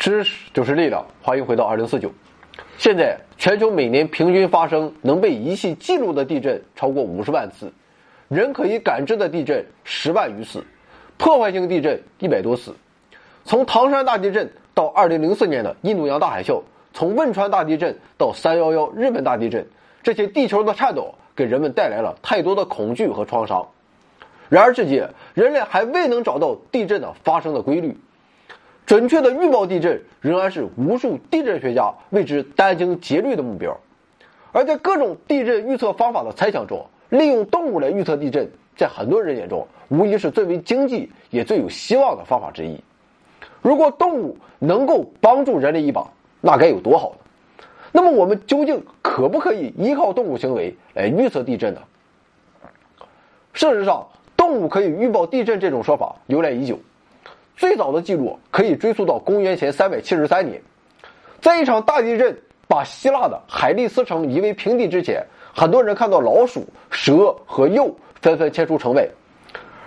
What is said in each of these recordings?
知识就是力量，欢迎回到二零四九。现在全球每年平均发生能被仪器记录的地震超过五十万次，人可以感知的地震十万余次，破坏性地震一百多次。从唐山大地震到二零零四年的印度洋大海啸，从汶川大地震到三幺幺日本大地震，这些地球的颤抖给人们带来了太多的恐惧和创伤。然而至今，人类还未能找到地震的发生的规律。准确的预报地震仍然是无数地震学家为之殚精竭虑的目标，而在各种地震预测方法的猜想中，利用动物来预测地震，在很多人眼中无疑是最为经济也最有希望的方法之一。如果动物能够帮助人类一把，那该有多好呢？那么我们究竟可不可以依靠动物行为来预测地震呢？事实上，动物可以预报地震这种说法由来已久。最早的记录可以追溯到公元前三百七十三年，在一场大地震把希腊的海利斯城夷为平地之前，很多人看到老鼠、蛇和鼬纷纷迁出城外。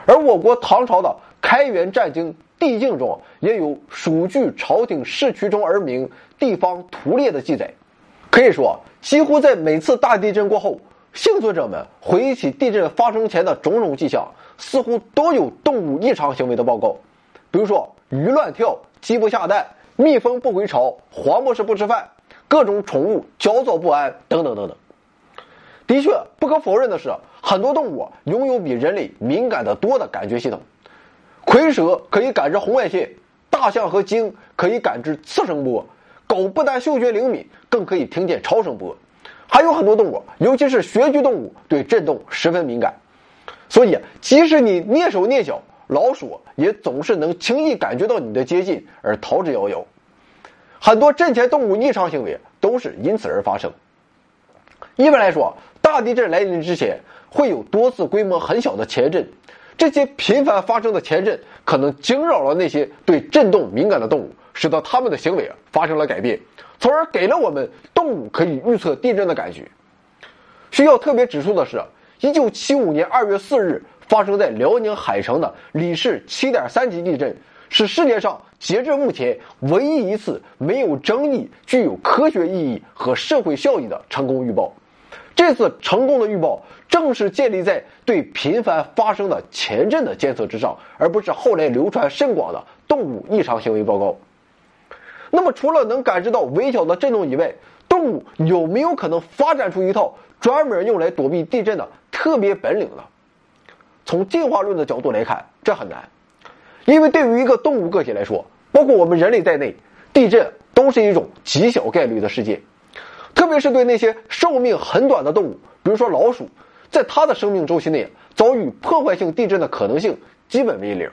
而我国唐朝的《开元战经·地境》中也有“鼠据朝廷市区中而鸣，地方屠猎”的记载。可以说，几乎在每次大地震过后，幸存者们回忆起地震发生前的种种迹象，似乎都有动物异常行为的报告。比如说，鱼乱跳，鸡不下蛋，蜜蜂不回巢，黄博士不吃饭，各种宠物焦躁不安，等等等等。的确，不可否认的是，很多动物拥有比人类敏感的多的感觉系统。蝰蛇可以感知红外线，大象和鲸可以感知次声波，狗不但嗅觉灵敏，更可以听见超声波。还有很多动物，尤其是穴居动物，对震动十分敏感。所以，即使你蹑手蹑脚。老鼠也总是能轻易感觉到你的接近而逃之夭夭。很多震前动物异常行为都是因此而发生。一般来说，大地震来临之前会有多次规模很小的前震，这些频繁发生的前震可能惊扰了那些对震动敏感的动物，使得它们的行为发生了改变，从而给了我们动物可以预测地震的感觉。需要特别指出的是，一九七五年二月四日。发生在辽宁海城的里氏7.3级地震，是世界上截至目前唯一一次没有争议、具有科学意义和社会效益的成功预报。这次成功的预报正是建立在对频繁发生的前震的监测之上，而不是后来流传甚广的动物异常行为报告。那么，除了能感知到微小的震动以外，动物有没有可能发展出一套专门用来躲避地震的特别本领呢？从进化论的角度来看，这很难，因为对于一个动物个体来说，包括我们人类在内，地震都是一种极小概率的事件。特别是对那些寿命很短的动物，比如说老鼠，在它的生命周期内遭遇破坏性地震的可能性基本为零。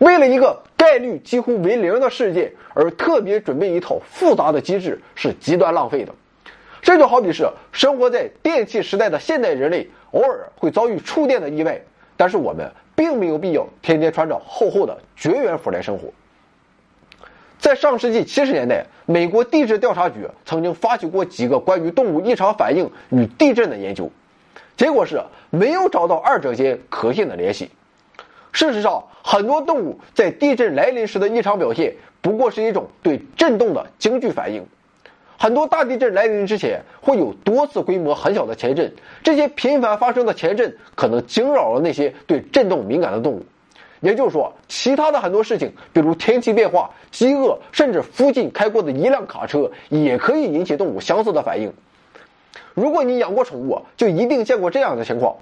为了一个概率几乎为零的事件而特别准备一套复杂的机制，是极端浪费的。这就好比是生活在电气时代的现代人类。偶尔会遭遇触电的意外，但是我们并没有必要天天穿着厚厚的绝缘服来生活。在上世纪七十年代，美国地质调查局曾经发起过几个关于动物异常反应与地震的研究，结果是没有找到二者间可信的联系。事实上，很多动物在地震来临时的异常表现，不过是一种对震动的惊惧反应。很多大地震来临之前，会有多次规模很小的前震。这些频繁发生的前震，可能惊扰了那些对震动敏感的动物。也就是说，其他的很多事情，比如天气变化、饥饿，甚至附近开过的一辆卡车，也可以引起动物相似的反应。如果你养过宠物，就一定见过这样的情况：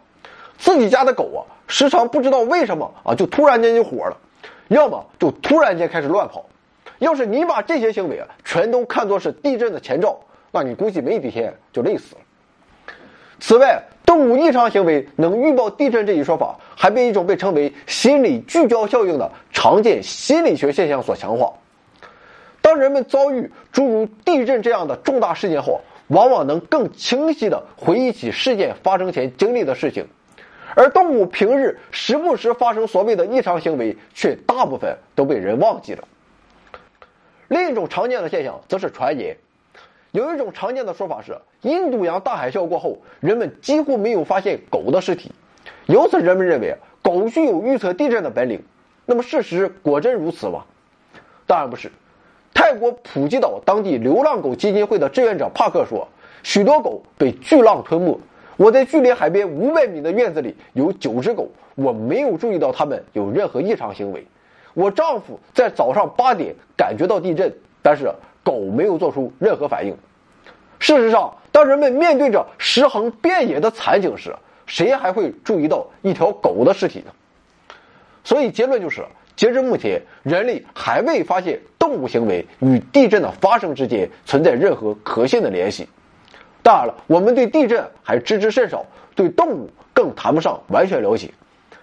自己家的狗啊，时常不知道为什么啊，就突然间就火了，要么就突然间开始乱跑。要是你把这些行为啊全都看作是地震的前兆，那你估计没几天就累死了。此外，动物异常行为能预报地震这一说法，还被一种被称为心理聚焦效应的常见心理学现象所强化。当人们遭遇诸如地震这样的重大事件后，往往能更清晰地回忆起事件发生前经历的事情，而动物平日时不时发生所谓的异常行为，却大部分都被人忘记了。另一种常见的现象则是传言。有一种常见的说法是，印度洋大海啸过后，人们几乎没有发现狗的尸体，由此人们认为狗具有预测地震的本领。那么事实果真如此吗？当然不是。泰国普吉岛当地流浪狗基金会的志愿者帕克说，许多狗被巨浪吞没。我在距离海边五百米的院子里有九只狗，我没有注意到它们有任何异常行为。我丈夫在早上八点感觉到地震，但是狗没有做出任何反应。事实上，当人们面对着尸横遍野的惨景时，谁还会注意到一条狗的尸体呢？所以结论就是，截至目前，人类还未发现动物行为与地震的发生之间存在任何可信的联系。当然了，我们对地震还知之甚少，对动物更谈不上完全了解。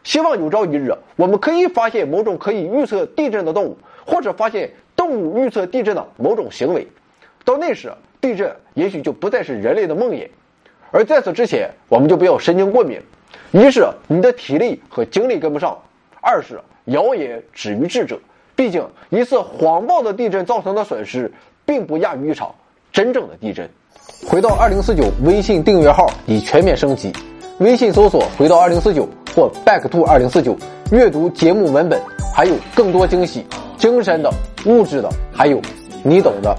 希望有朝一日，我们可以发现某种可以预测地震的动物，或者发现动物预测地震的某种行为。到那时，地震也许就不再是人类的梦魇。而在此之前，我们就不要神经过敏。一是你的体力和精力跟不上，二是谣言止于智者。毕竟一次谎报的地震造成的损失，并不亚于一场真正的地震。回到二零四九微信订阅号已全面升级，微信搜索“回到二零四九”或 “back to 二零四九”，阅读节目文本，还有更多惊喜，精神的、物质的，还有你懂的。